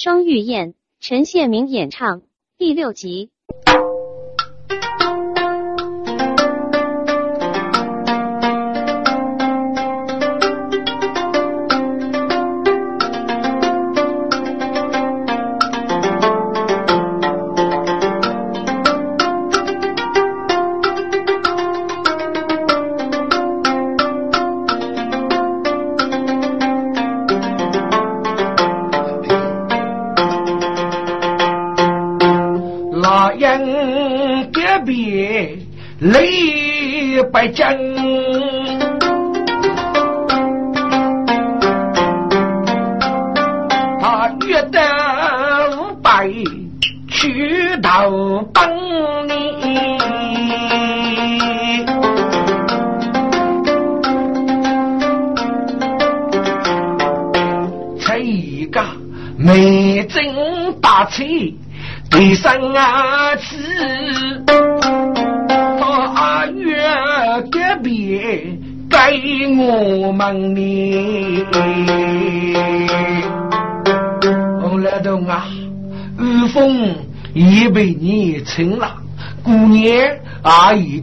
双玉燕，陈宪明演唱，第六集。北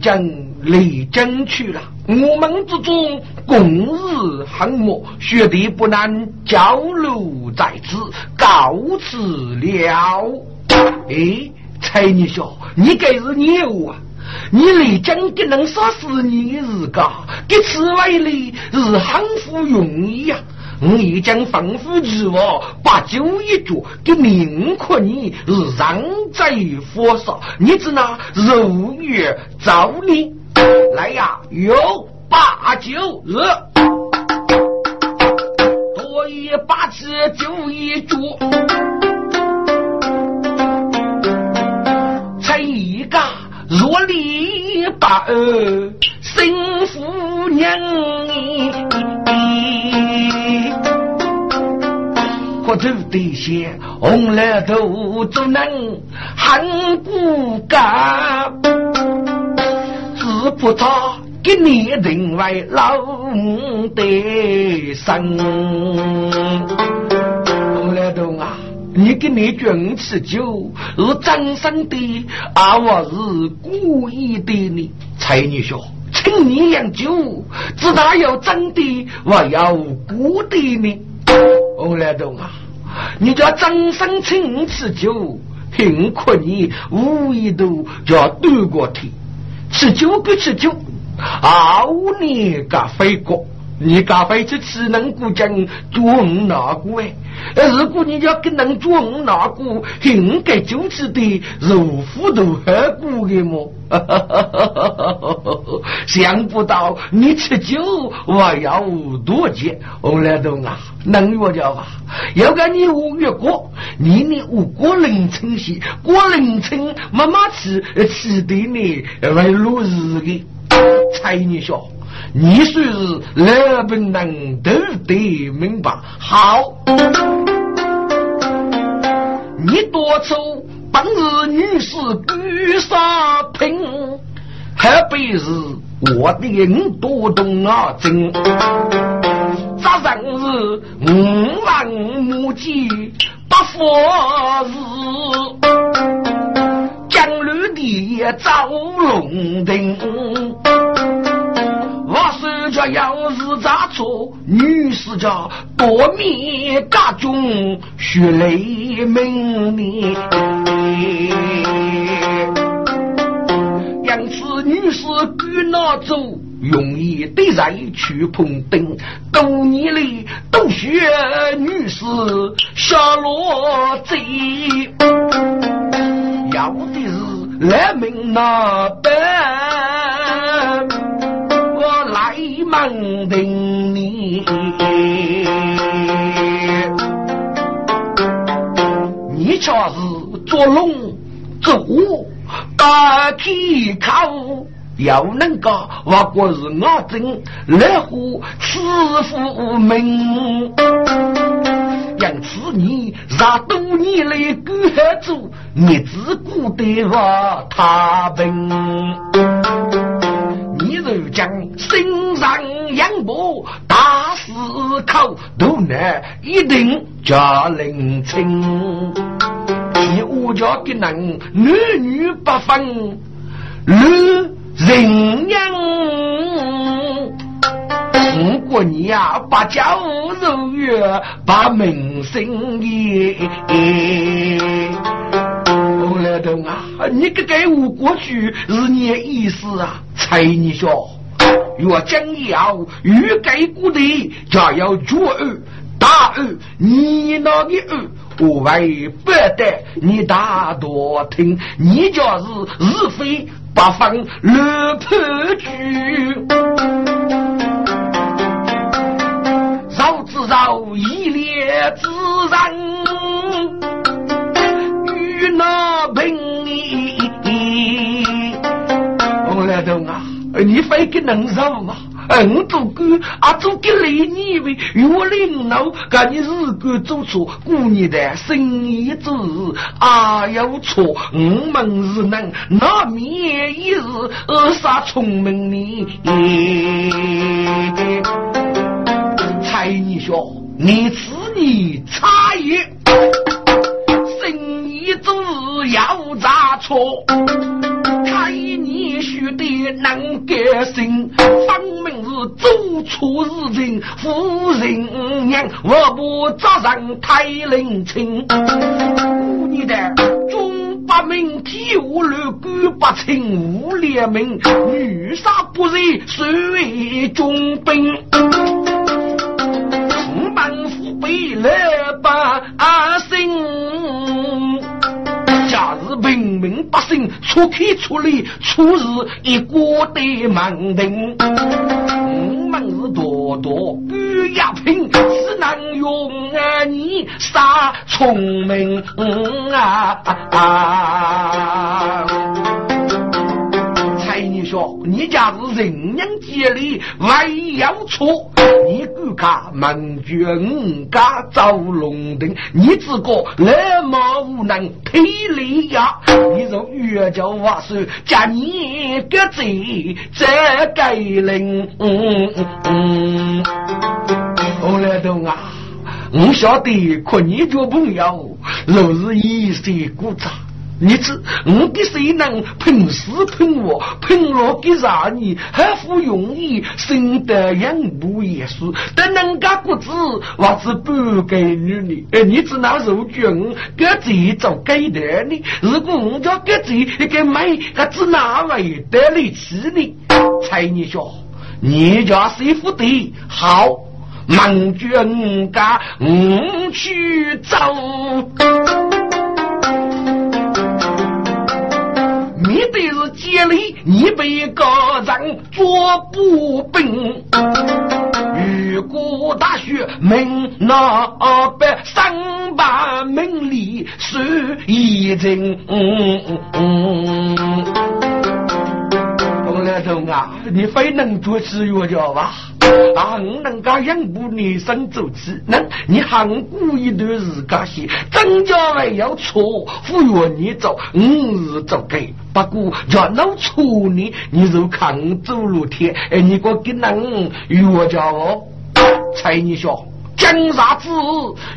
经离京去了。我们之中共日恨莫，学弟不能交流在此，告辞了。哎，蔡女兄，你该是牛啊！你离将给能杀死你日个，给此外哩是很不容易呀！我已经吩咐你我把酒一桌，给宁可你是让在火烧，你只拿肉月造你来呀！有把酒日，多一把酒就一桌。若离把儿生父娘，可头得些红了头都能喊骨干，只不他给你认为老母的生，红了头啊！你给你卷吃酒是真生的，而我是故意的呢。才女说，请你饮酒，知道要真的，我要故的呢。欧来东啊，你叫张三请你吃酒，贫苦你无意都叫断过腿，吃酒不吃酒，熬你个飞过。你咖啡这只能过讲装哪个哎？如果你要跟人装哪个，应该就是的如虎头何故的么？想不到你吃酒我要多钱，我来懂啊？能我叫吧？要跟你五月过，你你五过凌晨些，过凌晨妈妈吃吃的呢，为落日的，猜你说。你说是老本人都得明白。好，你多愁本是女士举杀品，还被是我的人多动啊真。咋人是五万母鸡不佛日，江绿的赵龙亭。要是咋做，女士家多面家中血泪门面。因此女士赶那走，容易得人去碰灯。多年里都学女士下落贼，要的是来命那般。门庭里，你却是做龙做虎，大体口，要能够我过是我真来乎赐福命，因此你让多年来干孩子，你只顾得我他病。如将心上养不打死口都难一定叫人亲。你我家的人男女不分，如人样。如果你呀把家务如约，把门生意。我来的啊，你个给我过去是你的意思啊？猜你说若将要欲盖过的，就要绝二大二，你那个二。我为不得你大多听，你就是是非不分乱破局，绕之绕一列之人，与那平你，我来懂啊，你非给能绕吗？嗯，做官啊，做个累你为越领导，干你日干做错，过年的生意做啊有错，我们是能难免一日扼杀聪明你。猜你说，你此你差一，生意做要咋错？猜你学的能改心，分明是做错事情。夫人娘，我不责任太冷清。你的中八名体无乱，官不清无廉明，女杀不仁，谁为中兵？五万父辈来把心。家是平民百姓出去出力，出日一锅的盲定。我们是多多不压平，只能用你杀聪明啊！说你家是人人接力，万有错，你敢看门绝五家造龙灯，你自个那么无能，体力呀！你说越叫话说，加你个罪，这该领。嗯嗯嗯，我来懂啊！我晓得，可你做朋友，若是一些故障。你知我给谁能凭死凭活凭了给啥你还不容易生得养不也是但人家骨子我是不给女的哎你只拿肉卷给自己做给的呢如果我叫给自己一个买还只哪位得力气呢猜你说你家媳妇的好忙卷家我去走。面对是接力，你被个人做不兵。如果大学门那百三百门里是一人。来头啊，你非能做吃药叫吧？啊，我能够养部女生走起，那你喊过一段时间些，增加还要错，服药你走，我是走给。不过要弄错你，你就看我走路天，哎，你个给人药叫我猜你说。讲啥子？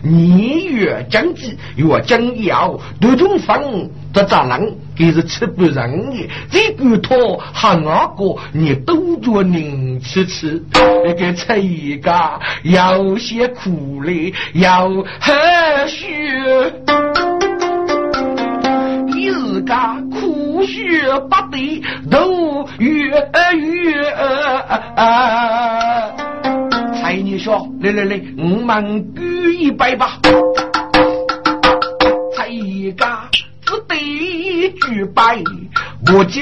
你越讲几越讲要多种分，这咋能？给是吃不人的，这个托喊阿哥，你都做人吃吃。那个吃一个有些苦嘞，要喝血，一日个苦血不得，都越越。哎，你说，来来来，我们举一杯吧。才一只得举杯，我就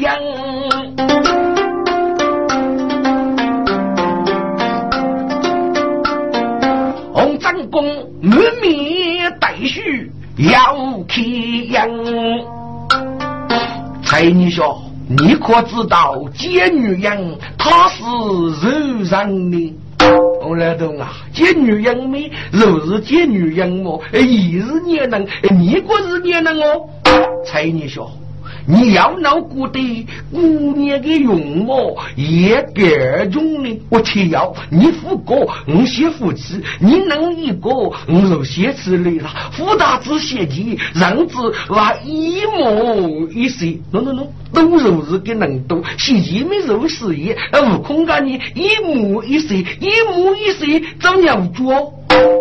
样。红掌公满面带须要开样。才女说。你可知道贱女人她是柔人的？后来都啊！见女人么？若是见女人么？也是孽人，你不是孽人哦！才你小，你要闹过的姑娘的容貌也各种的，我且要你富哥，我先夫妻，你能一个，我就先吃来了。富大子写的，让子那一模一色，喏喏喏，都如是个能多，写一没如事业，悟空干你一模一色，一模一色，怎样做？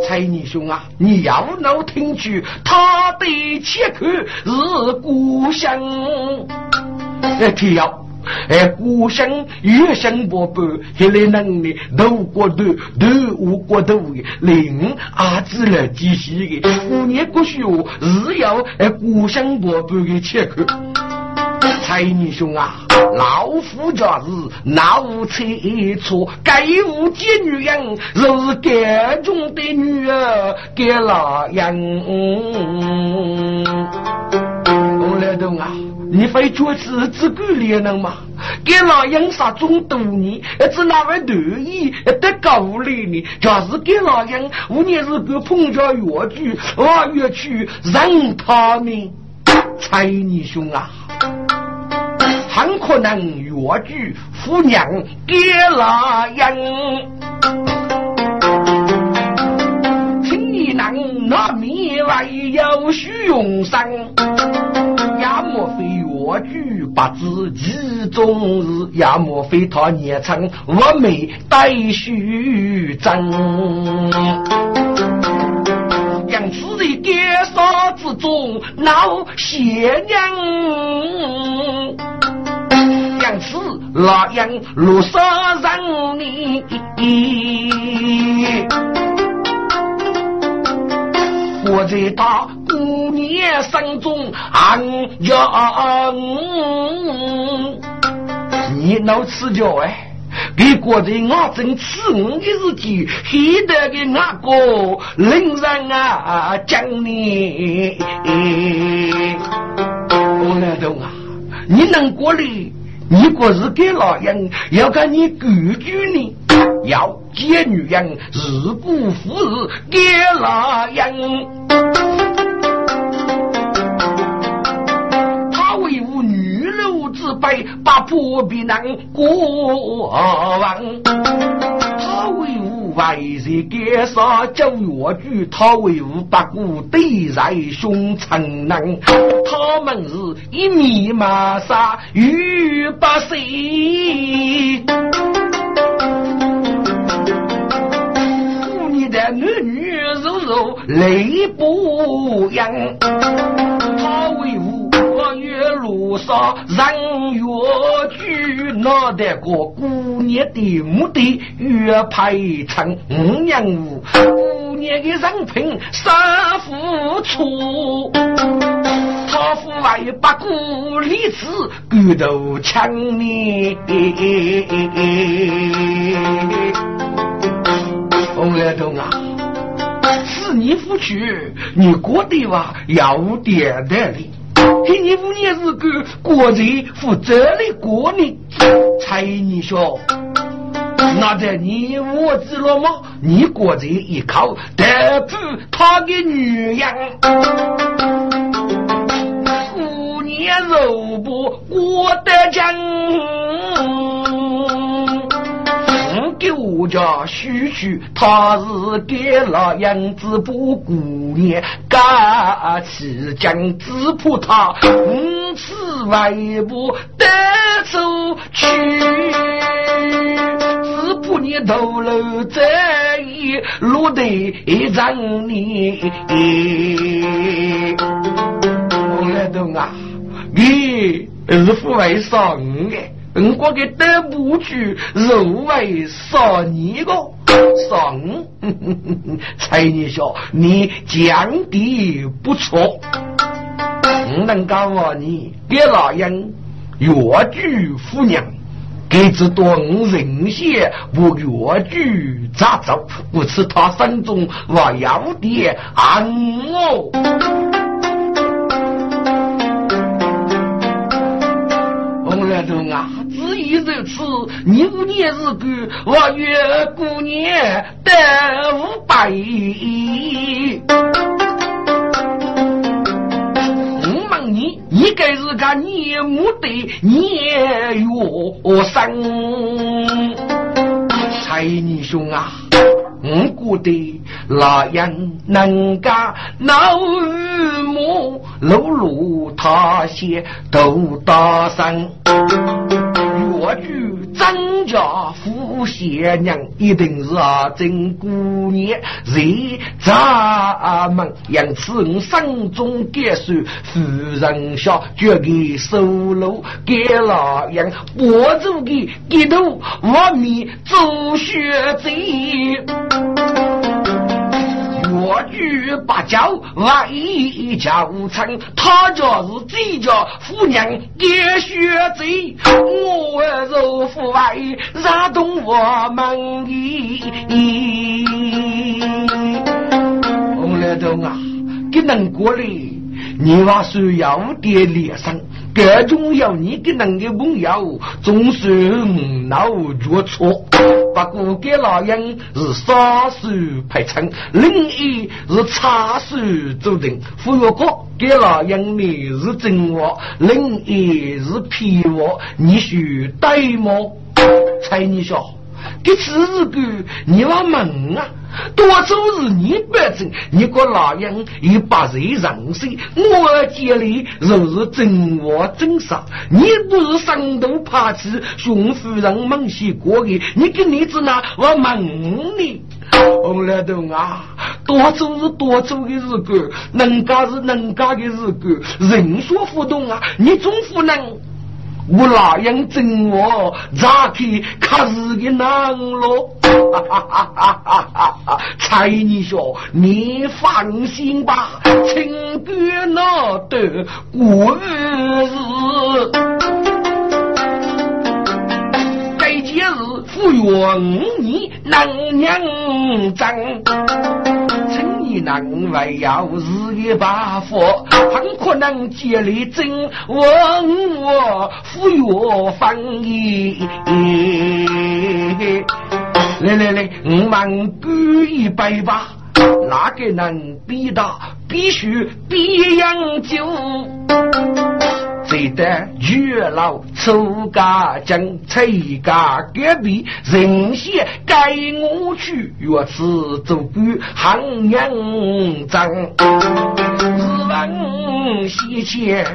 财尼兄啊，你要能听去，他的切口是故乡。哎，天要哎，故乡越乡宝贝，还来能力都过头，都无过头的，令阿子来继续的。过年过学是要哎，故乡宝贝的切口。财尼兄啊。老夫家是哪无错错？该无见女人，若是该中的女儿，给哪样？我来懂啊！你非觉是自古恋人吗？给哪样杀中多年？只哪位得意得高丽呢？就是给哪样？五年是个碰着越剧，我越去让他们猜你兄啊！很可能越剧夫娘给那人，请你能那米为有虚荣生，也莫非越剧不知其中日，也莫非他年成我美待虚真，将此人奸杀之中闹邪娘。将此那样落杀人你，活在他姑娘心中暗怨。你老吃脚哎，给过在我正吃我的日子，黑得给那个令人啊讲你。我来懂啊，你能过来？你果是给老人，要看你规矩呢。要见女人，日不服日，给老人。他为我女流之辈，把破皮囊过完。他为我。为谁奸杀九月举？他为五八股对在凶残人，他们是一米马杀与八岁，妇女的男女柔柔泪不扬，他为吾。月路上人越聚，脑袋个姑娘的目的越排成。五娘五姑娘的人品三付出，他父外八股里子骨头强呢。红来东啊，是你夫去，你过的话要点的哩。给你五年是个国贼负责的国民，才你说，那在你我知了吗？你国贼一靠得住他的女人，五年肉不过得将。我家许许，他是给了杨子不姑娘，干起将只怕他五次外不得走去，只怕你头颅这一落得让你。我来懂啊，你是父为上的。我给得不去，肉为少你个少五，才你说你讲的不错，我能告诉你，给老人越剧夫娘，给这段人血不越剧咋走？不是他心中我有点暗哦。来头啊，只一如此，你五年日过，我月过年得五百亿。我问你，你该是自个你母的年月生，财你兄啊，我觉得那样能干老母露露他些都大声。越剧张家富贤娘，一定是啊真姑娘，在咱们因此我心中感受，夫人下决给收留给老杨，博主的一头我面做学贼。我举八角外一家无称，他家是这家夫娘也学贼，我肉父外让动我们意。我来东啊，给能过来，你话需要点脸上。各种要你的能的朋友，总是脑决错。不过给老人是杀手排成，另一是插手做定。忽悠哥给老人你是真话，另一是骗我，你需对吗？猜你说，这次是个你往门啊？多数是你本身，你个老人也把人让谁？我家里若是真话真杀，你不是上头怕起，熊夫人猛些过的，你跟你子那我问你，红来头啊，多数是多数的日子，能干是能干的日子，人说浮动啊，你总不能。我哪样整我？咋去看日的难咯？哈哈哈哈哈哈！蔡你说，你放心吧，情愿那得过日子。该节日富裕你能娘争。你能为要日一把火，很可能接力真问我富裕翻译。来来来，我们干一杯吧！哪个能比到？必须比洋酒。谁得月老出家将崔家隔壁人些该我去，若是做官行娘张，日闻西迁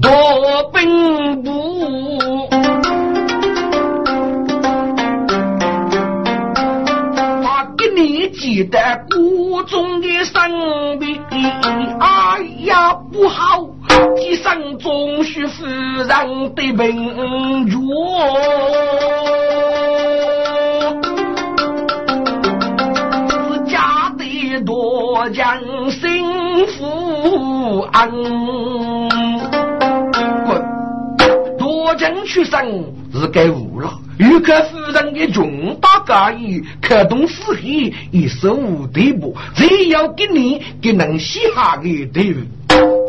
多兵部。你记得谷中的生病，哎呀不好，一生终须夫人的病弱，是家的多将心福安，滚，多将去生是该无了。欲克夫人的重大家意，可动四海一手无对不？只要给你给能写下的对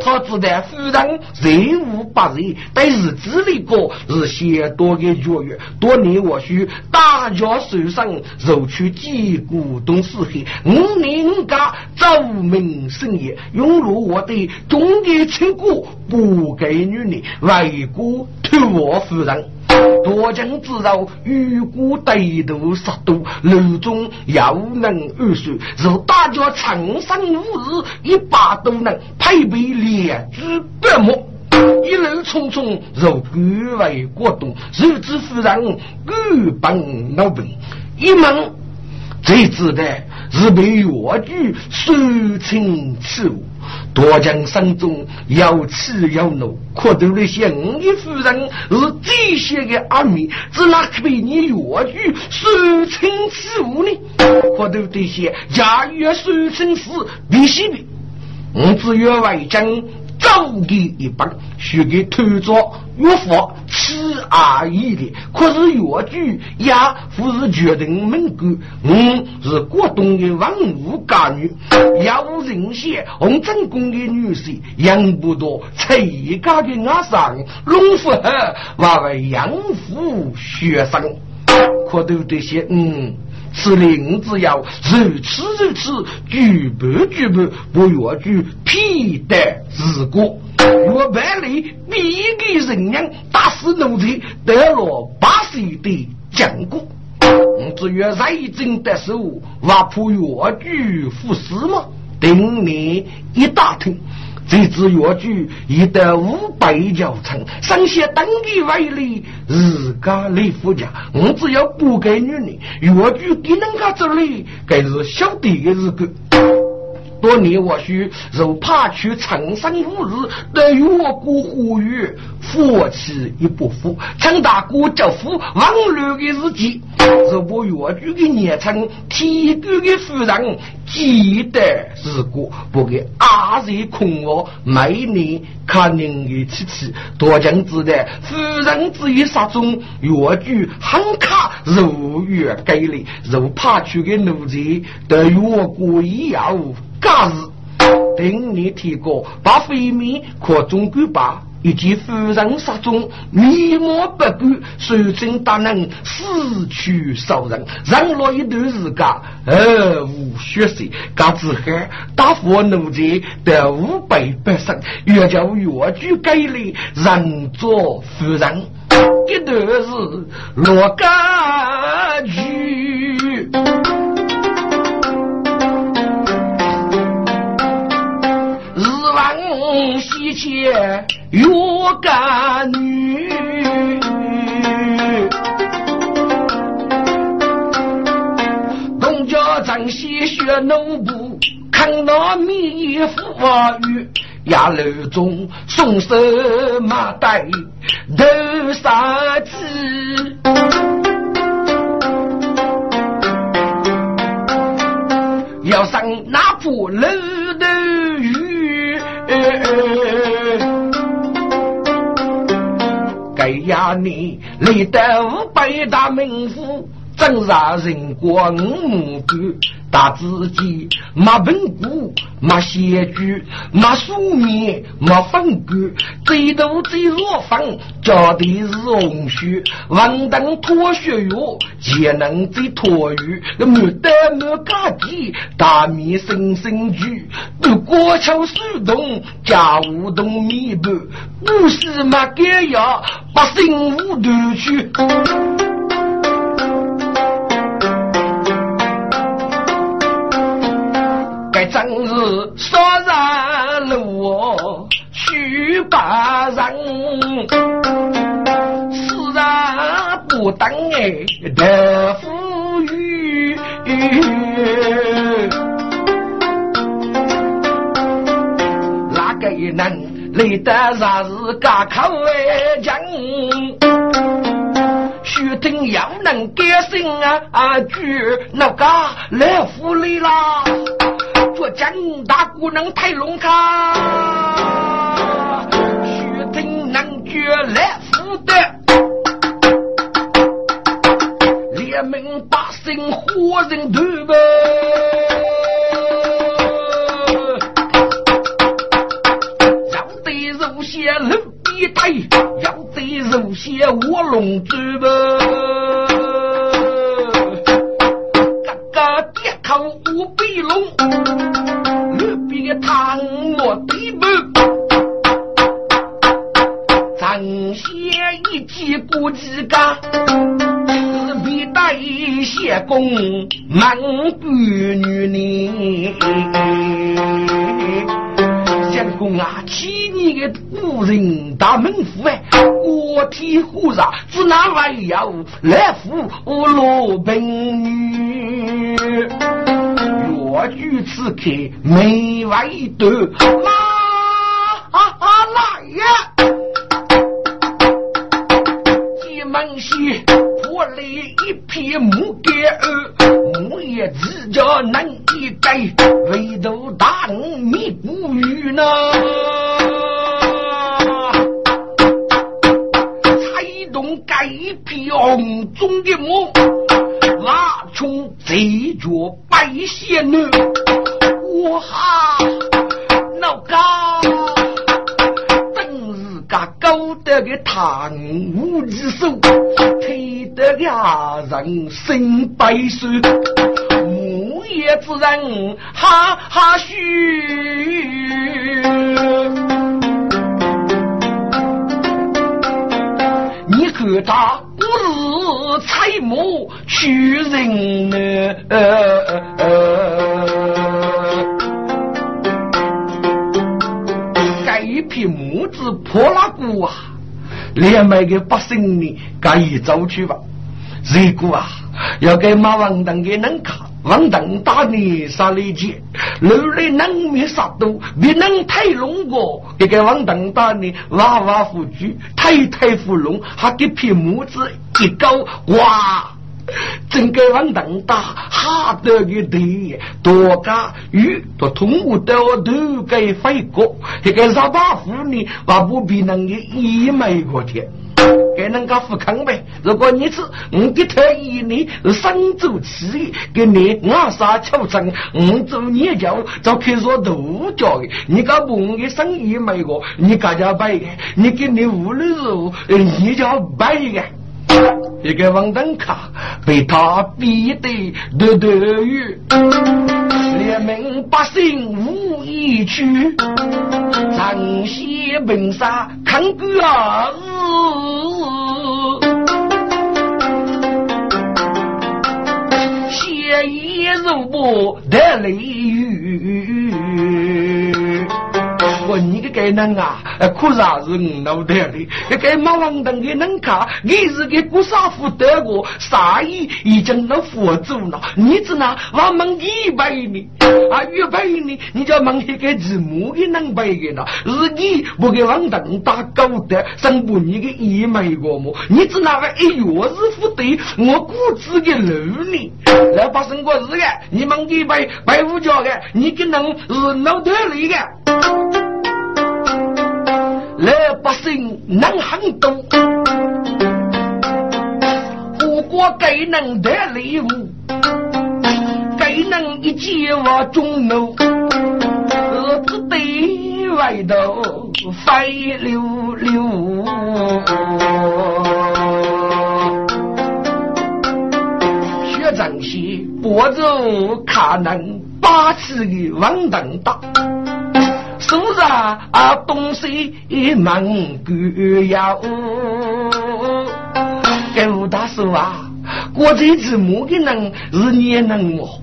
他知道夫人人无不仁，但日子里过是先多的教育，多年或许大家手上揉去几股东四海，五年五家奏明生意，涌入我的中的亲故，不给女人外国托我夫人。多情之柔，欲过对头杀多，路中要能二水，如大家长生无日，一把都能配备两只白目。一路匆匆，如官为国东，日子夫人官本老本，一门最知的是被越剧收清耻辱。多将山中要气要怒，可都那些五一夫人是这些个阿弥，只哪可被你越剧收清耻辱呢？可都这些家越收成事必须的，我只有为将。走给一帮，学给偷着岳父吃而已的。可是岳剧也不是决定门规，我是广东的文武家女，有人些红正宫的女婿，养不多崔家的阿桑，龙福河娃娃养父学生，可都这些嗯。此令只要如此如此，举步举步不越举，必得日过。岳百里必给人娘打死奴才，得了八十的奖过。至于瑞正的时候，挖破越剧服侍吗？等你一打听，这支药具已得五百条程，剩下登记为例，日家李夫家，我只要不给女人，药具给人家这里，该是小弟的日子。多年或许如怕去长生无日，对于我姑呼吁，夫妻一不服，陈大哥叫夫亡乱的日记，如果越剧的年成，天官的夫人记得是过，不给阿人空我，每年看您的妻妻，多将知道夫人之于杀中，越剧很卡如月给力，如怕去的奴才，对于我姑一样。假日，等你提过，把飞面可中举把以及夫人杀中，面目不改，手真大能，死去少人，忍落一段时间，而无血色，嘎子汉大佛奴才得五百百胜，越叫越具给力，人做夫人，一段是落家去。西切月干女，东家正西学农部，看那米富裕，衙楼中送手马带头杀鸡，要上那铺楼头鱼。呀，你累得五百大名府。真让人过五目干，大自己没文骨，没写句，没书面，没分管，最多最弱分，教的是红血，文等脱血药，也能最脱鱼，没得没家底，大米生生聚，不过桥手动，家务动米半，不是没干药，百姓无头去。真是杀人路去把人，世人不等哎得富裕，哪个人累得啥是家口为强？须听要能改心啊啊，句那个来福利啦。做江大姑娘太龙卡，须听男爵来福德，连名百姓活人头。吧，要得肉些露鼻带，要得肉些卧龙嘴吧，嘎嘎跌口无鼻龙。唐末地步，张先一记过几个，是必带些功，满不女呢。相公啊，千年的古人大门府哎，国体虎上只拿来要来服我老病女。我举此刻没外头，妈来呀！门西破了一片木杆木叶子叫难一盖，唯独大龙迷不语呢。才动盖一片红中的木。拉穷贼脚白仙女，哇哈，老高，高得个贪污之手，推得个人生白手，母业之人哈哈虚。你和他不是财母取人呢？呃呃呃子破拉骨啊，连买个百姓呢，赶紧走去吧。如果啊，要给马王当给能卡。王登大你杀雷劫，楼里能灭杀都，别能太龙过。这个王登大你娃娃夫居，太太芙蓉，还给片木子一高，哇！整个王登大哈得个地，多家鱼都通过都都给飞过。这个傻巴夫呢，还不比能给一美过天。给人家富康呗。如果你是我给他一年生走气，给你我啥求成，我做研究就可以说独家的。你个梦的生意没个，你家家摆的，你给你屋里人你家摆的。一个王登卡被他逼得得得雨，连民百姓无一去，长西本沙看个儿，血衣肉薄的雷雨。你个该能啊，可啥是我脑袋里？个马王登的能卡，你是个古沙夫德国，啥意已经能佛祖了？你只拿我们一百呢？啊，一百呢？你叫问一个字母的能背的呢？是你不给王登打高的，生不你个一枚个么？你只拿个一月日福德，我估计个六呢？来发生过事个，你们一百百五角的，你个能是脑袋里的？老百姓能很多，不过该能得礼物，该能一接我中路，儿子对外头飞溜溜，学长些脖子可能把持的稳当大。是不是啊？啊，东西忙够要。给吴大叔啊，过这次木的人是你能哦，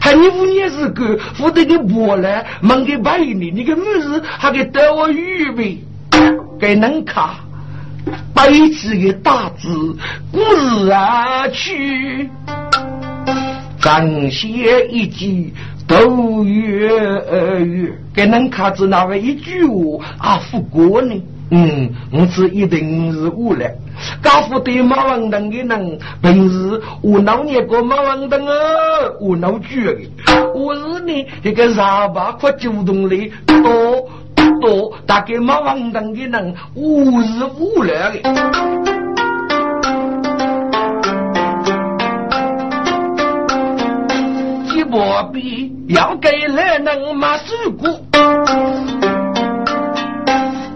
还你五年是个负责个波来忙给白你，你个母子还给带我预备，给能卡白纸的大字，故日啊去，张写一句。都月月，给能卡子那位一句话啊，不过呢。嗯，我是一定是我了。家父对马王登的人，平时我老年过马王登啊，我老绝的。我是呢，一个傻巴快主动的多多，大概马王登的人，我是无聊的。我必要给来人马受苦，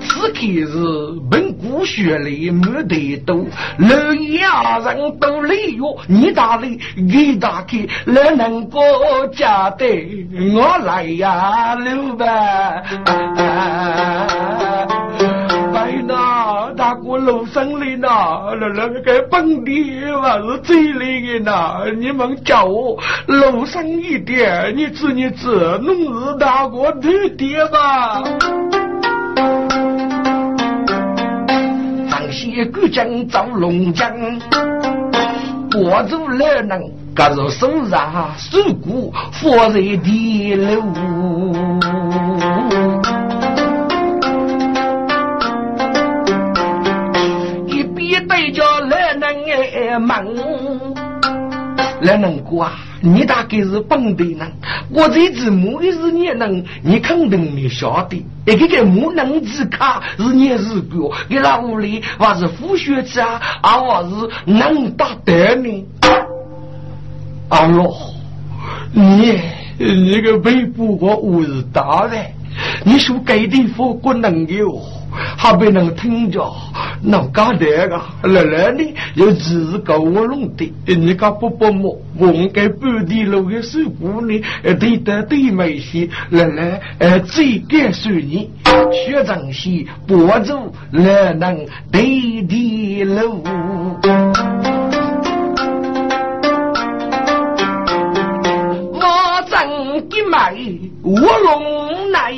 此刻是本古血里没得多，老亚人都利用你大力给大开，来能过家的我来呀，刘白。大过楼上里呐，那那个本地还是最累的呐。你们叫我楼上一点，你知你知，弄日大过头点吧。张些古江造龙江，我做老能，可是手上手骨佛在地楼。忙，来能过啊！你大概是本地人，我这只母的是你能，你肯定你晓得。一个个母能之卡是你是个，给那屋里还是富学子啊，我是能打得呢。阿罗，你你个背部我我是大的，你说该地方不能有。还被人听着，那干这个，来来呢，又只是搞我弄的，你讲不不么？我们该本地路的水果呢，对得对没些，来来，呃，最该属你，学长些，博主来能对地路。我正给买卧龙奶，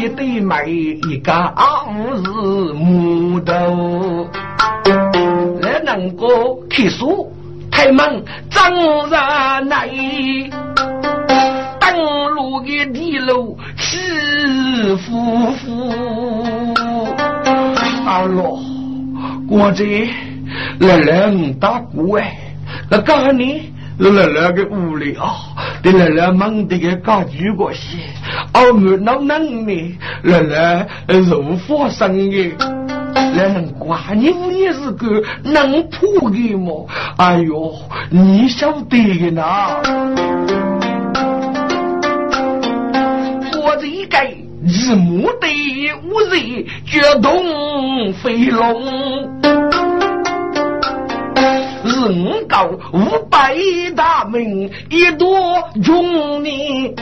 一对买一个二日木头，来能够开书开门张人奶。登陆的地路起夫妇，阿罗，我这来来五大姑哎，那干你奶奶个屋里啊，得来来忙的个家具过些，俺们能能呢，来来如火生的，来能挂你也是个能铺的么？哎呦，你晓得的呢。日暮的乌日决动飞龙，人高五百大门一朵中年，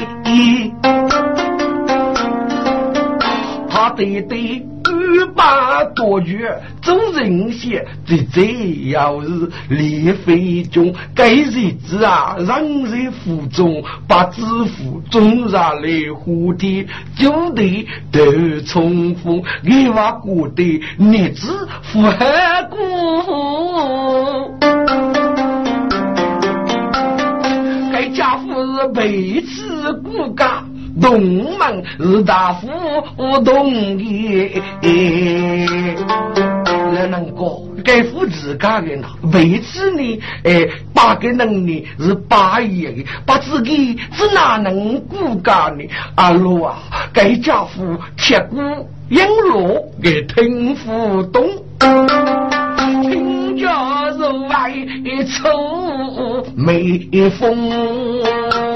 他对对。二把多月做人先，最最要是立非中，该日子啊，让人腹中把知府种上来蝴蝶，就得得重复，给娃过的日子富还过。该家父是背刺骨干。东门是大夫我懂的。那能过该父自家的呢？为此呢，哎，八个能力是八爷的，把自己是哪能顾家呢？阿罗啊，该家父铁骨璎珞给听不懂，听家人外愁眉峰。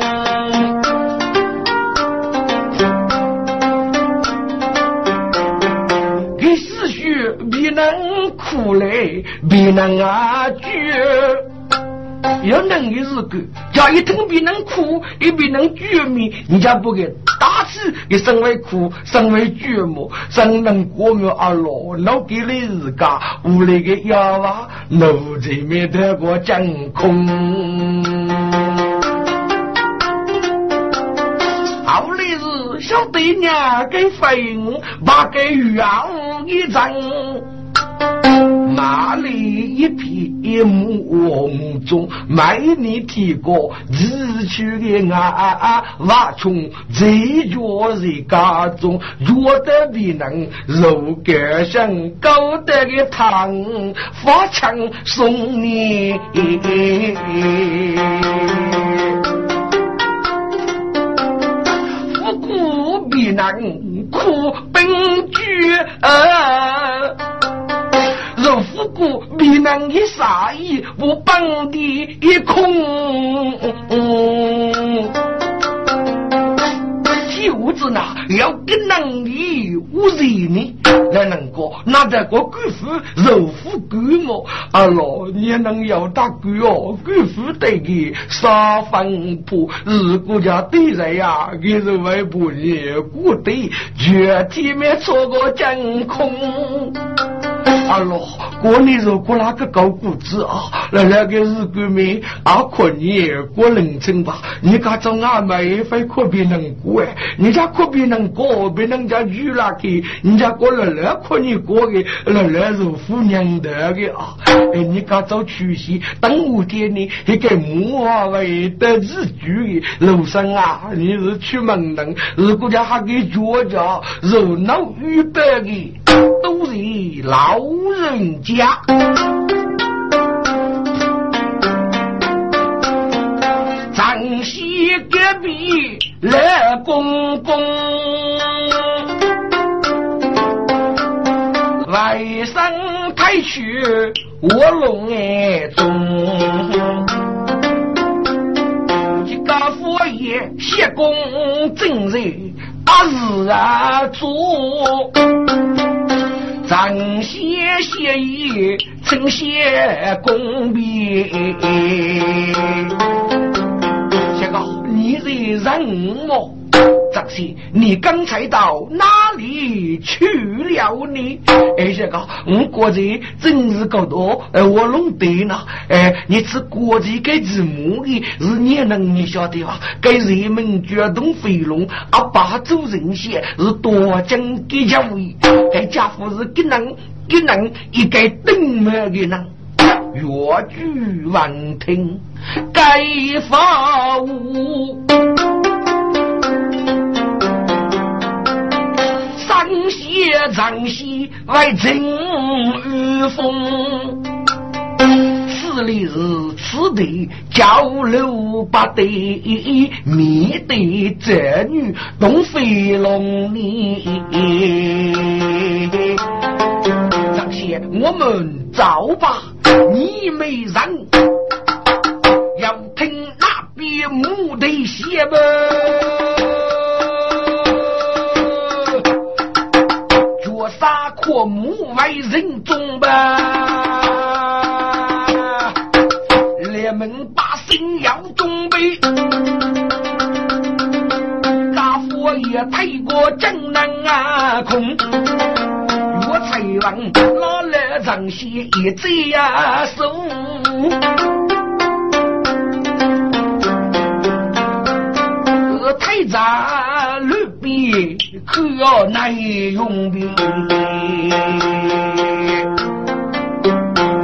苦来别人啊绝，要能的是个，叫一听别人苦，一别人绝命，人家不给打死，也身为苦，身为绝么？怎能过没阿罗？老给的日家，屋里的药娃，奴才没得过真空。后来是小对娘给分，把给养一阵。马里一片木中，每年提过日去的啊啊挖穷，最脚在家中，弱得比能肉干香，高得的汤发枪送你。不苦比能苦本具啊。若夫过必能一杀意，我本地一空。就子呢，要跟能力无人呢，才能够那得个贵妇肉夫贵么？啊老，你能要大贵哦？贵妇得给杀分铺，日国家对人呀，给是外婆你过得绝体面错过真空。阿罗，过年如果那个高谷子啊，来那个日国妹啊，过年过凌晨吧，你家做阿妹非可别能过哎，人家可别能过，别人家娶了去，人家过来来可你过的，来来是富娘的的啊，哎，你家做娶媳，等五天呢，一个母啊为的日居的。路上啊，你是出门人，如果家还给脚家热闹预备的，都是老。人家，张西隔壁乐公公，外甥太去卧龙眼中，一个佛爷谢公正人，阿日啊做。张先协议，称谢公笔。这个你是人么？张些，你刚才到哪里去了呢？哎，这个，我国这真是够多，哎，我弄对了。哎，你是国际该字幕的，是你能你晓得吧？该人民决动飞龙，阿爸做人先是多讲给家位，该家伙是给能给能一个顶门的人，越剧闻听该发物。长西为真与风，此里是此地交流不得，面对这女东飞龙呢。张西，我们走吧，你没人要听那边木的写吧。过目为人中吧，连门把心要准备，大佛爷太过正能啊空，我才王拿来张些一贼呀手，太长绿笔可要难用兵。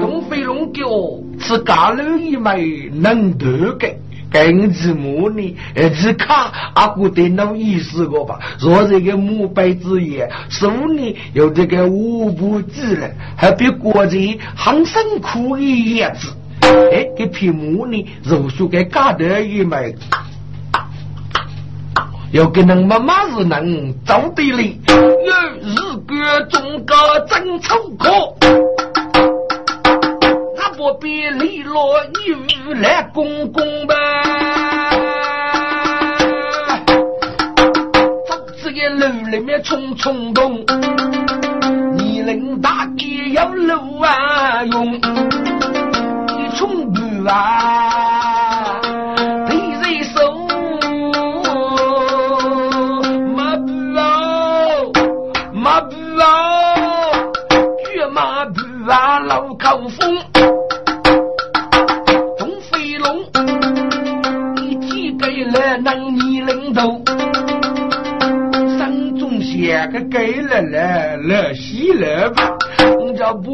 东飞龙叫是家里一枚能得的，根子母呢，是卡阿姑电脑意思个吧？若这个母辈之言，手呢有这个五步之人，还比国际很辛苦的叶子。哎，这匹母呢，如说给家的一枚。要给恁妈妈是能走得哩，有日个中个真粗口，那不比李罗女来公公吧？走这个路里面冲冲动，你能大街要路啊用，你冲不啊？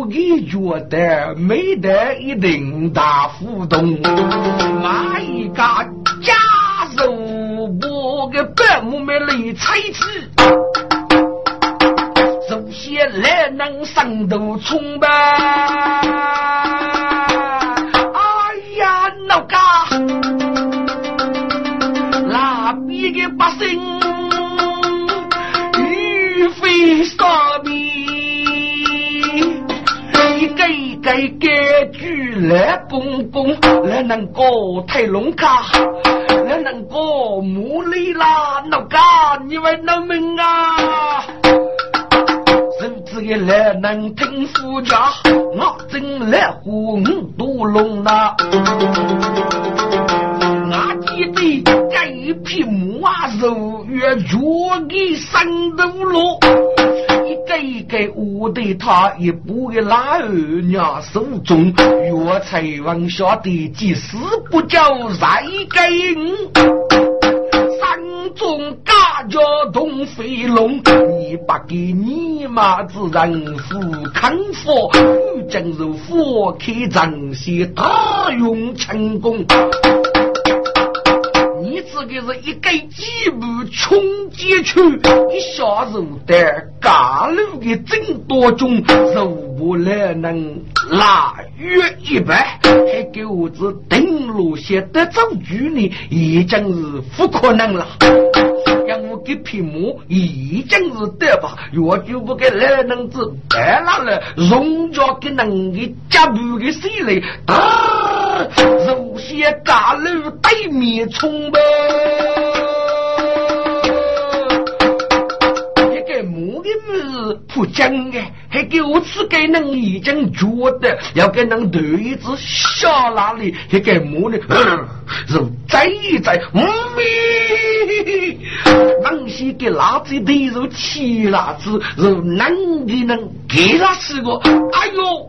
给觉得没得一定大互动。哪一个家手不给半亩没来猜子？来能上头冲吧！能过太龙卡，来能过木里啦，老家你为农民啊！一来能听夫家，我真来呼五多龙呐！我记得这一匹马肉越脚给三头路，一个一个我对他一步一拉二娘手中，岳才王晓得即使不叫再给。中家家东飞龙，你不给你妈子人夫看佛，今日佛开正些大用成功。你这个是一个几步冲进去，一下子在嘎路的真多种，肉不来能拉约一百，还给我这登陆写得走距离，已经是不可能了。让我给匹马已经是得吧，我就不给来能子白拉了，荣家给能给加步的谁来？啊，些大路对面冲呗，的母不讲的，还给我自己人已经觉得要给人头一只下哪里，还给母的，是再一再，嗯咪，往西给垃圾堆入起垃圾，是男的人给他吃个，哎呦，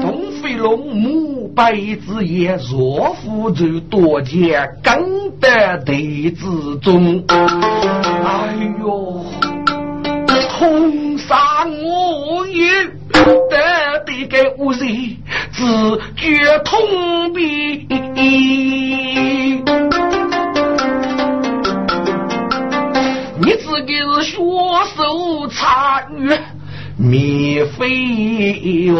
东飞龙母白子也若夫就多见更得地之中，哎呦。红山我也得的个无人自觉痛悲。你自己是学手参与免费用，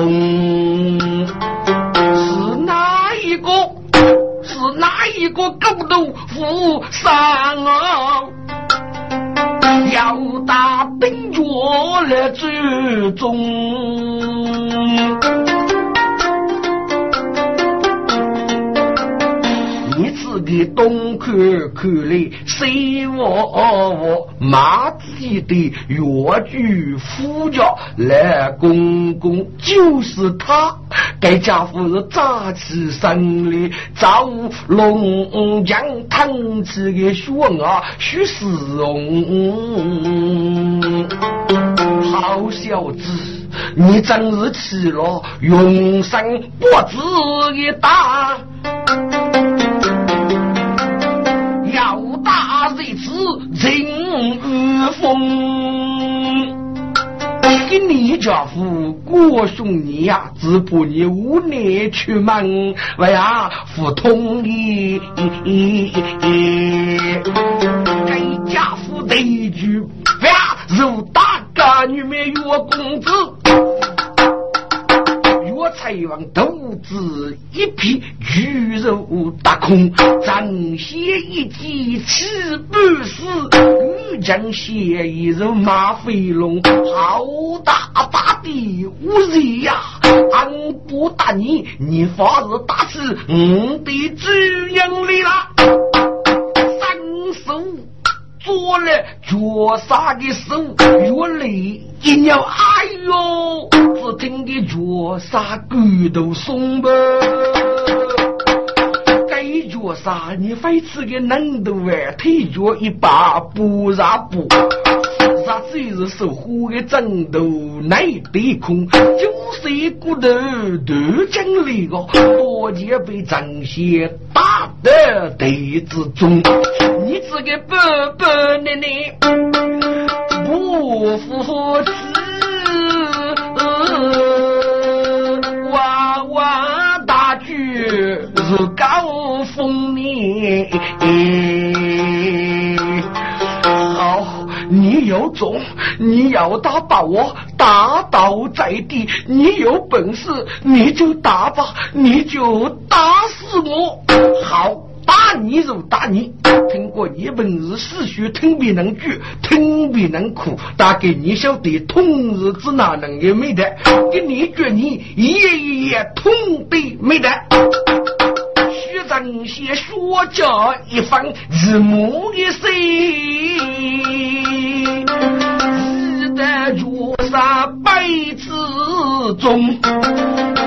是哪一个？是哪一个狗头富商啊？要打兵脚来追踪，你自己东看看来，西望望，马己的越剧夫家来公公就是他。该家伙是扎起身来，造龙江堂起的血啊，许世荣，好小子，你真是起了永生不子的大，要打这次人与风。给你家父过兄你呀，只怕你无奈出门，为呀不同意。这家父的一句，呀，如大哥女没月工资。才王肚子一片鱼肉大空，张血一击七半死，玉将血一如马飞龙，好大大的无人呀！俺不打你，你发誓打死我的主人里了，三十五。做了脚杀的手越累一鸟，哎呦！只听得脚杀骨头松吧。该脚杀你非吃个能头哎，腿脚一把不让不。啥子是守护的枕头内得空，就是一骨头都经历个，多见被张些打的地之中。你这个笨笨的你，不服气，娃娃大举是高峰呢。你有种，你要打把我打倒在地，你有本事你就打吧，你就打死我。好。打你就打你，听过一本是四书，听别人句，听别人苦，打给你晓得痛日子哪能也没得，给你觉你一夜一夜痛的没得。徐正先说教一番，日暮的谁？记得脚上白子中，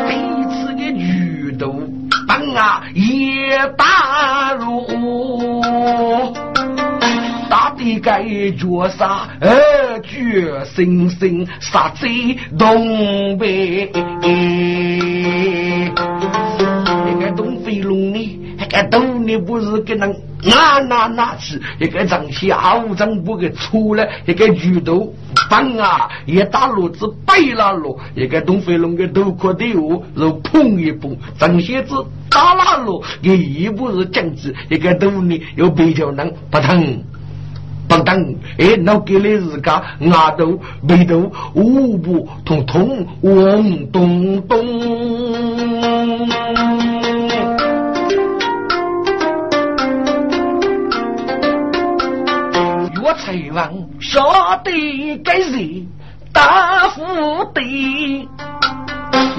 每次的举头。当啊，也打入打的该绝杀，二绝生生杀在东北。那个东飞龙？个东呢？不是给人拿拿拿去？一个张小张不给出来？一个举头。棒啊！一打炉子白了，一个东飞龙的头壳的我，就碰一碰。长些子打拉炉，也一步是将子，一个头呢又比较能不疼不疼。哎，那给你自家牙头、眉头、五步通通嗡咚咚。才王晓得该人大富的，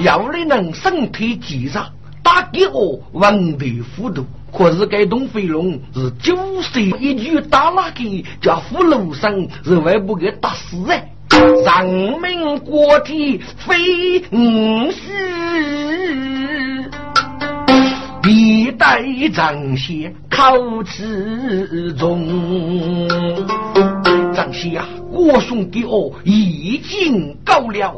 要你能身体健壮，打给我文的糊涂，可是该东飞龙是九岁一句打那个叫俘虏生，是为不给打死哎！人民国体非五世，待张先考之中。张先啊，我兄弟哦已经够了，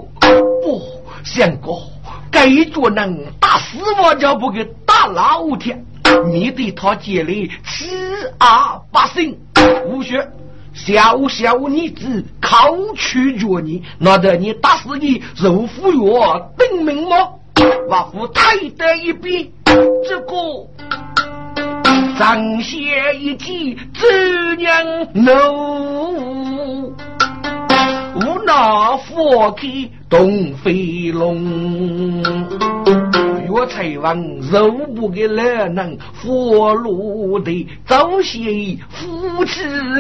不，相公，该做能打死我，就不给打老天。你对他建立七二八姓，无学小小女子考取决你，难得你打死你肉服药等命吗？我夫太得一笔，这个张先一计，怎样弄？无那佛开东飞龙。岳才王肉不给来人，佛路的早些夫妻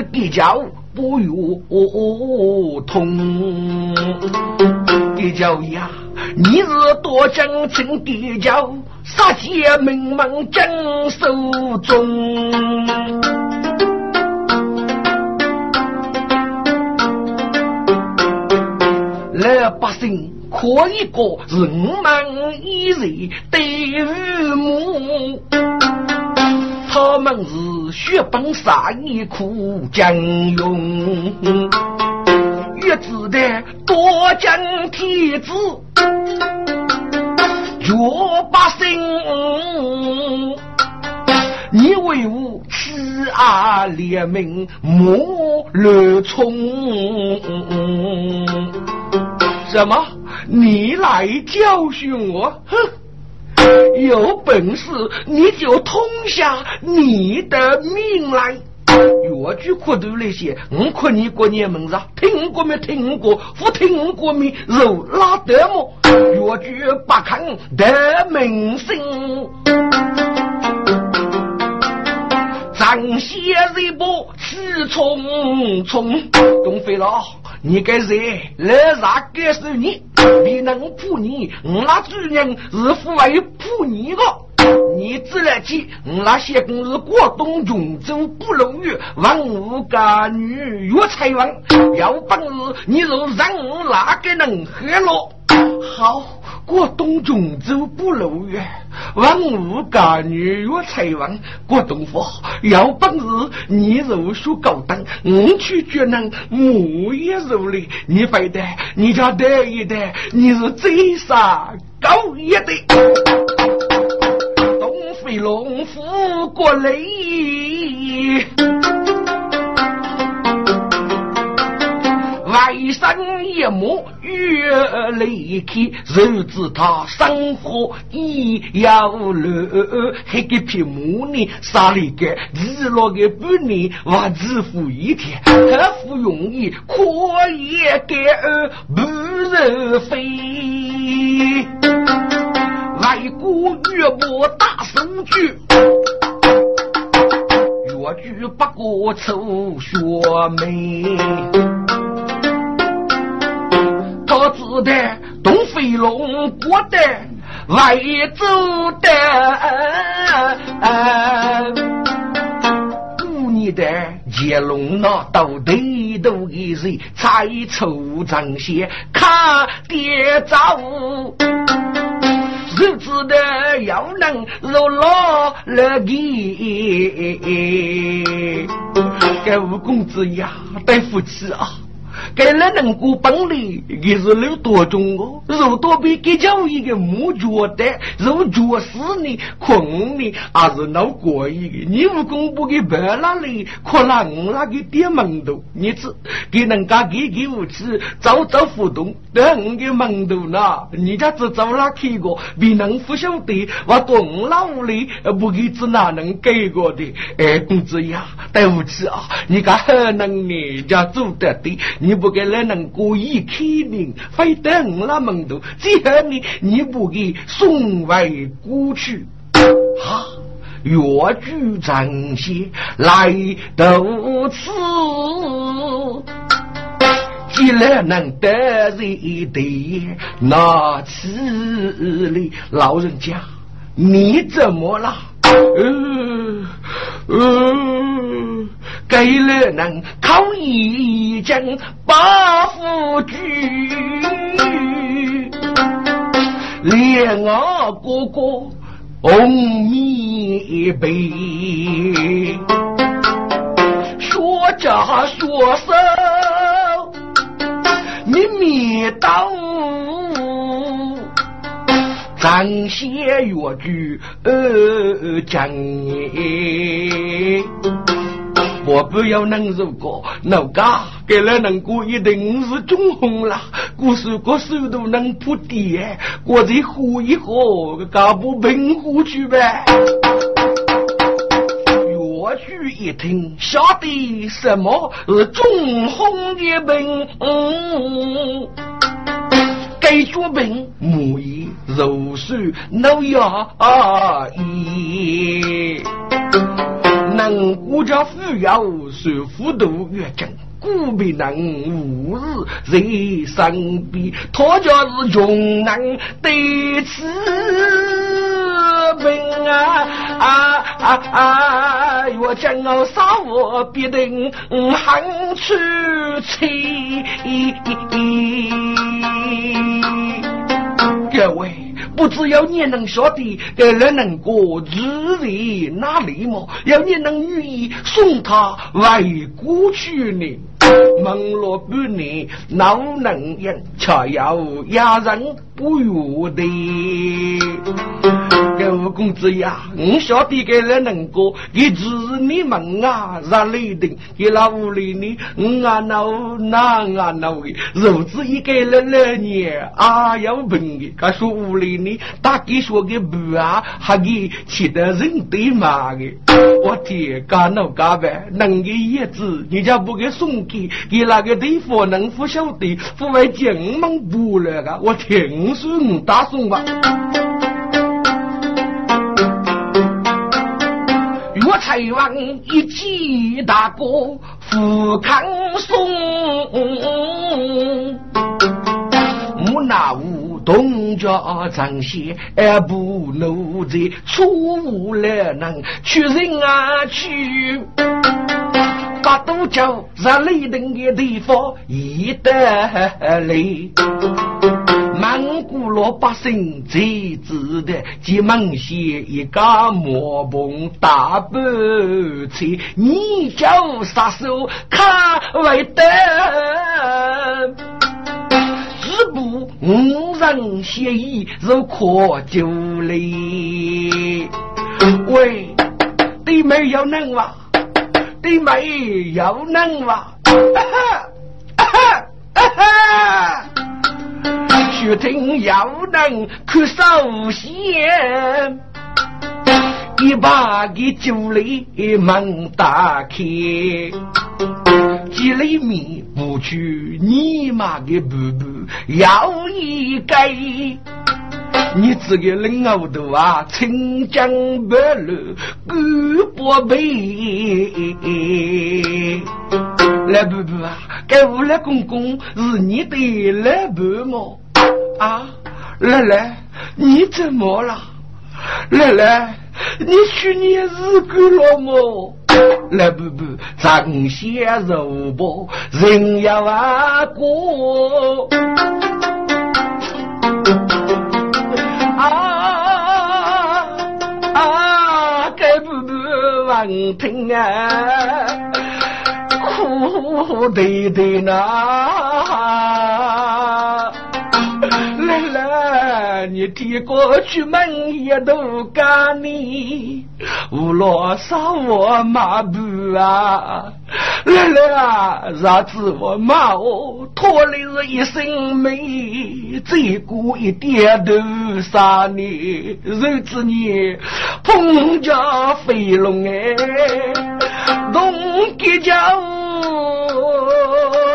比较不如同。比较呀，你是多真情比较，杀劫名门真手中。老百姓。可一个人们一人对父母，他们是血本杀义苦将勇，越子的多将天子，绝百姓，你为我欺阿怜悯，莫乱冲，什么？你来教训我，哼！有本事你就通下你的命来。越剧苦头那些，我看你过年门子听过没听过？不听过没？肉拉得么？越剧不看得明星，张先一波气冲冲，东飞了。你该谁来啥该是你？你能扑你？我那主人是父为扑你的。你自然去，我那些公是广东永州不容易，王五家女岳才王，有本事你就让我哪个能喝了？好。过东中州不路远，万物干女若财旺，过东府有本事你如属高档，我去绝能木也肉里，你非得你家得一得，你是最傻高一的，东飞龙虎过来。外甥一目越离开，谁知他生活已要乱，黑个皮毛呢？杀了个日落个半年，还日复一天，何不容易？可也给儿不人飞。外国越不大手举，越举不过丑学妹。我子的东飞龙过的外走的，过年的接龙那到对头的人才出张些看爹早，日子的要能如老了的，该五公子呀，对不起啊。该那能过本领，也是有多重哦。如多比给叫一个木脚的，如脚死呢，困呢，还是闹过一个。你武功不给白那里，可能我那个点门头，你知给人家给给武器，早早互动，等我给门头呢？你家只走哪去过？别人不晓得，我东老里不给只哪能给过的？哎，公子呀，对不起啊，你看很能你家做得对，你。不给来能故意开明，非等那门徒，最后你你不给送回过去，哈，越剧张些来到此，既然能得人的那此里老人家，你怎么了？嗯，嗯，给了能靠一将把夫举，连我哥哥红一杯，说着说手，你面当。张些越剧呃讲我不要能如果老家给了能过一定是中红了，故事过手都能铺地，我再喝一喝，搞不平湖去呗。越剧一听，晓得什么是中红的病？该脚病，木叶柔水脑牙医，能顾家富有受福度越正，古病能无日在身边，他家是穷人得此病啊啊啊啊！我将我杀我必定喊出气。各位，不知有你能晓得该人能过日在哪里么？要你能愿意送他回过去呢？忙了半年，老能人却要压人不如的的。五公子呀，我晓得给了能过，一直你们啊，让雷霆给老屋里呢，我啊闹那啊闹的，如此一个了两年啊要病的，他说屋里呢，大概说个不啊，还给其他人对骂的，我天，干闹干呗，能给叶子，你家不给送给，给那个地方能不晓得，不为进门不了个，我听说你打送吧。台湾一记大哥富康松，木那屋东家张些不奴才，出无了能去人啊去，把都叫让雷登的地方一得累。老百姓最知的，即蒙些一个毛棚大白菜，你叫杀手看为得，只不五人协议如可就哩。喂，对妹要能哇，对妹要能哇，哈哈哈哈。决定要能去首先，一把给酒里门打开，几里米不去你妈的布布要一盖，你这个人熬头啊，清江白露古宝贝，来布布啊，该屋来公公是你的来布么？啊，奶奶，你怎么了？奶奶，你去年日过了么？来不不，长些肉包，人要啊过。啊啊，该不不忘听啊，苦对对呐。你提过去门也都干你，无罗杀我马步啊！来来啊，让子我骂我拖累了一身美，再过一点都杀你，日子你碰家飞龙哎，龙给家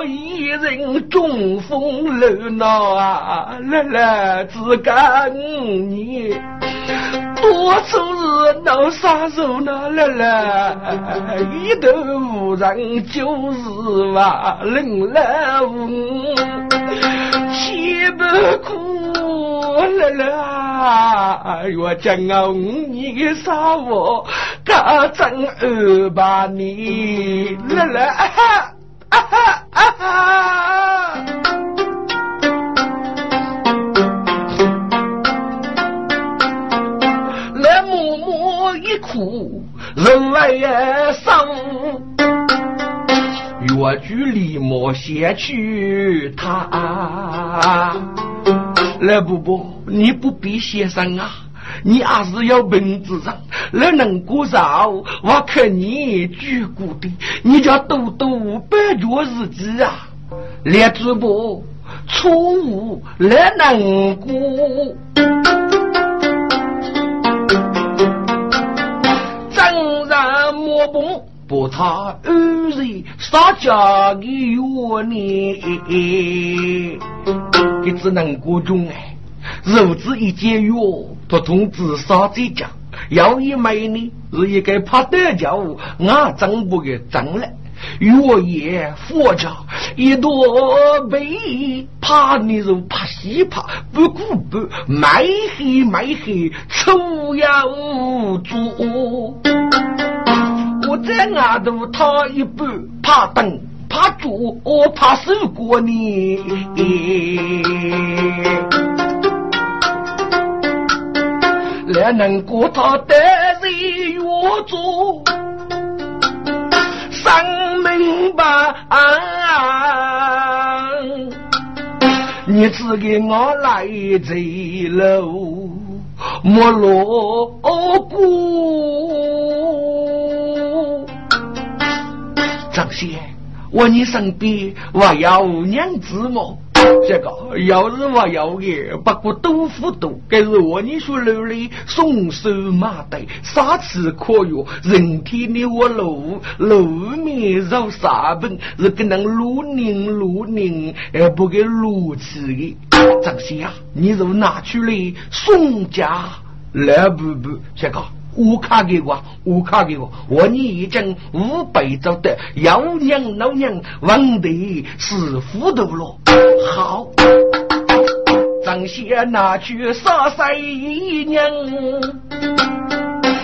一人中风热闹啊！来来，只干你多数是闹啥手呢？来来，一头人就是话，冷了无，气不苦来来，我讲啊，你个啥我可真二把你来来啊哈啊哈啊哈！来默默一哭，人来生。越距离莫先去他。来伯伯，你不必先生啊，你还是要本子上，来能过少，我看你举过的，你叫多多半脚日子啊，来主播错误来能过，真然莫不。把他二人杀家的冤呢，给只能过中哎。如此一解约，他通知杀在家，要一买呢是一个怕得叫，俺真不给争了。月夜佛家一朵被怕你就怕西怕，不顾不卖黑卖黑，臭无足。我在外头他一半，怕等怕煮，我怕受过你。来能过他得人越做，生明白。你只给我来这路，莫落孤。张先，我你身边我要五娘子么？这个要是我要的，不过豆腐多，该是我你说楼里松手马袋，啥吃可哟？人体的我露露面肉沙本，是跟那露宁露宁，而不给露吃的。张先啊，你就拿出来送家来不不？这个。我卡给我，我卡给我，我你已经五百走的，要娘老娘问的是糊涂了。好，张先拿去杀死娘，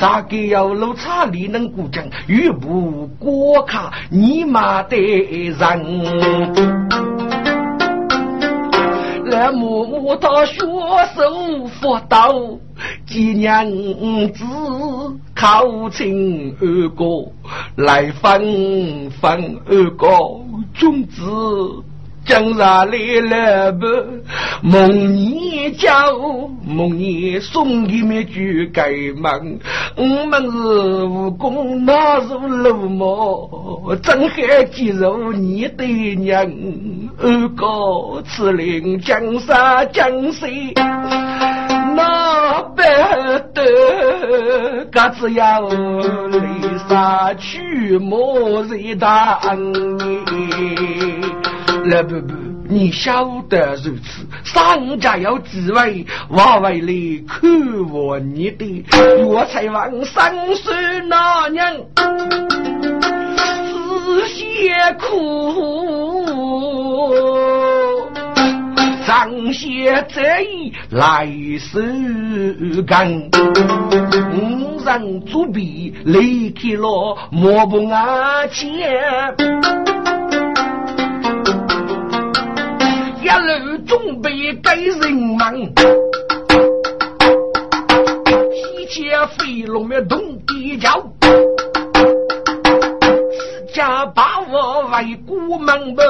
大概要露茶里能过奖，玉不过卡你妈的人。来默默他学手佛道，几娘子靠亲二哥来分分二哥种子。江上来了不？梦你叫，梦你送一面酒给门。我们是武功那如鲁莽，真还记住你的娘。二哥此令江山江水，那不得？各自要离杀去，莫人当你。来不不，你晓得如此，上家要自卫，我为了看我你的，我才往三岁那娘仔细苦，张些这一来是干，五人作弊离开了莫不阿钱。一路准备给人们，提前飞龙的动地脚，自家把我为国门门。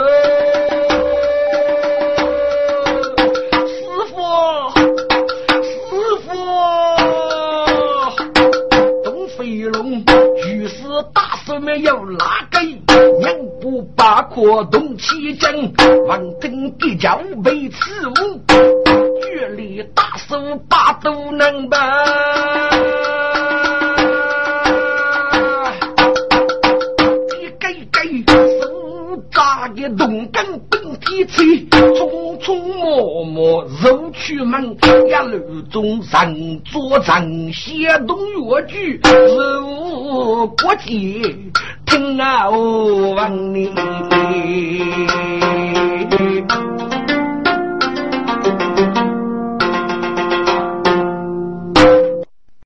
没有哪个娘不把可动起针，王真比较为此物，绝力大手把都能搬。的动根本体脆，匆匆忙忙入去门，一路中人作人，写动乐句，入国界。听啊，我问你。